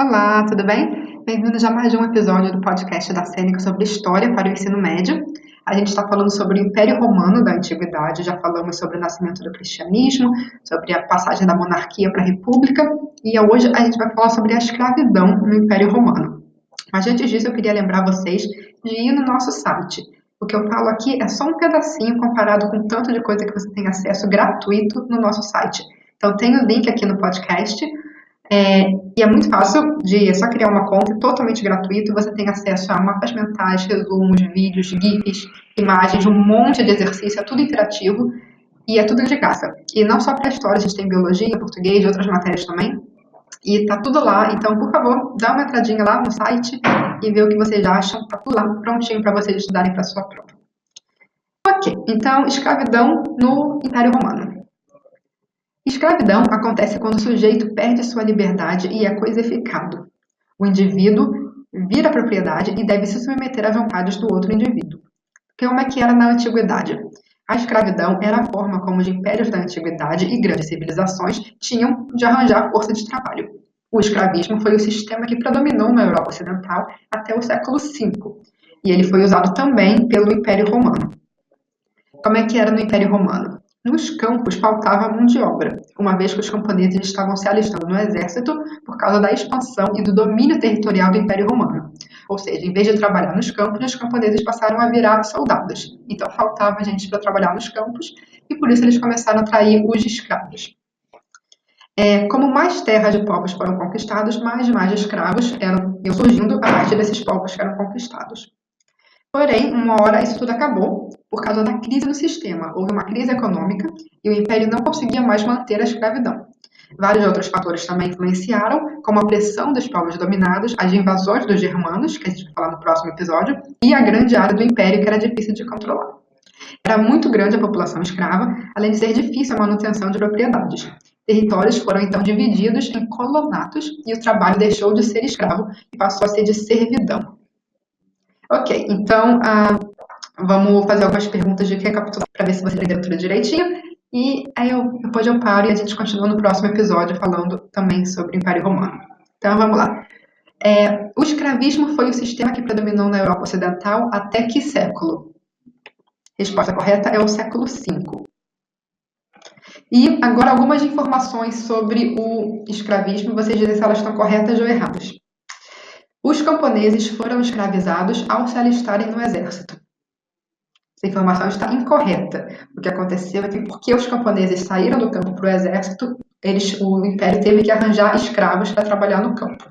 Olá, tudo bem? Bem-vindos a mais um episódio do podcast da Sêneca sobre História para o Ensino Médio. A gente está falando sobre o Império Romano da Antiguidade, já falamos sobre o nascimento do cristianismo, sobre a passagem da monarquia para a república, e hoje a gente vai falar sobre a escravidão no Império Romano. Mas antes disso, eu queria lembrar vocês de ir no nosso site. O que eu falo aqui é só um pedacinho comparado com o tanto de coisa que você tem acesso gratuito no nosso site. Então, tem o link aqui no podcast é, e é muito fácil de é só criar uma conta totalmente gratuito. Você tem acesso a mapas mentais, resumos, vídeos, GIFs, imagens, um monte de exercício, é tudo interativo e é tudo de graça. E não só para história, a gente tem biologia, português e outras matérias também. E tá tudo lá, então por favor, dá uma entradinha lá no site e vê o que vocês acham. Tá tudo lá prontinho para vocês estudarem para sua prova. Ok, então escravidão no Império Romano. Escravidão acontece quando o sujeito perde sua liberdade e é coisificado. O indivíduo vira propriedade e deve se submeter às vontades do outro indivíduo. Como é que era na antiguidade? A escravidão era a forma como os impérios da antiguidade e grandes civilizações tinham de arranjar força de trabalho. O escravismo foi o sistema que predominou na Europa Ocidental até o século V, e ele foi usado também pelo Império Romano. Como é que era no Império Romano? Nos campos faltava mão de obra, uma vez que os camponeses estavam se alistando no exército por causa da expansão e do domínio territorial do Império Romano. Ou seja, em vez de trabalhar nos campos, os camponeses passaram a virar soldados. Então faltava gente para trabalhar nos campos e por isso eles começaram a atrair os escravos. É, como mais terras de povos foram conquistados, mais e mais escravos eram surgindo a partir desses povos que eram conquistados. Porém, uma hora isso tudo acabou por causa da crise no sistema. Houve uma crise econômica e o império não conseguia mais manter a escravidão. Vários outros fatores também influenciaram, como a pressão dos povos dominados, as invasões dos germanos, que a gente vai falar no próximo episódio, e a grande área do império que era difícil de controlar. Era muito grande a população escrava, além de ser difícil a manutenção de propriedades. Territórios foram então divididos em colonatos e o trabalho deixou de ser escravo e passou a ser de servidão. Ok, então uh, vamos fazer algumas perguntas de recapitular para ver se você entendeu tudo direitinho. E aí eu, depois eu paro e a gente continua no próximo episódio falando também sobre o Império Romano. Então vamos lá. É, o escravismo foi o sistema que predominou na Europa Ocidental até que século? Resposta correta é o século V. E agora algumas informações sobre o escravismo, vocês dizem se elas estão corretas ou erradas. Os camponeses foram escravizados ao se alistarem no exército. Essa informação está incorreta. O que aconteceu é que, porque os camponeses saíram do campo para o exército, eles, o império teve que arranjar escravos para trabalhar no campo.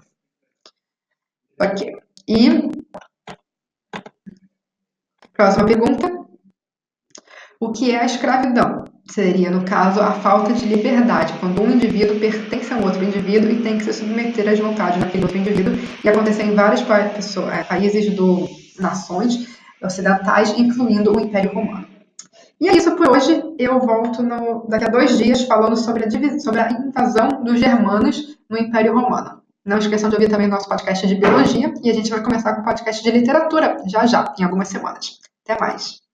Ok. E. Próxima pergunta. O que é a escravidão? Seria, no caso, a falta de liberdade, quando um indivíduo pertence a um outro indivíduo e tem que se submeter às vontades daquele outro indivíduo, e aconteceu em vários é, países do nações ocidentais, incluindo o Império Romano. E é isso por hoje. Eu volto no, daqui a dois dias falando sobre a, sobre a invasão dos germanos no Império Romano. Não esqueçam de ouvir também o nosso podcast de biologia e a gente vai começar com o podcast de literatura já já, em algumas semanas. Até mais!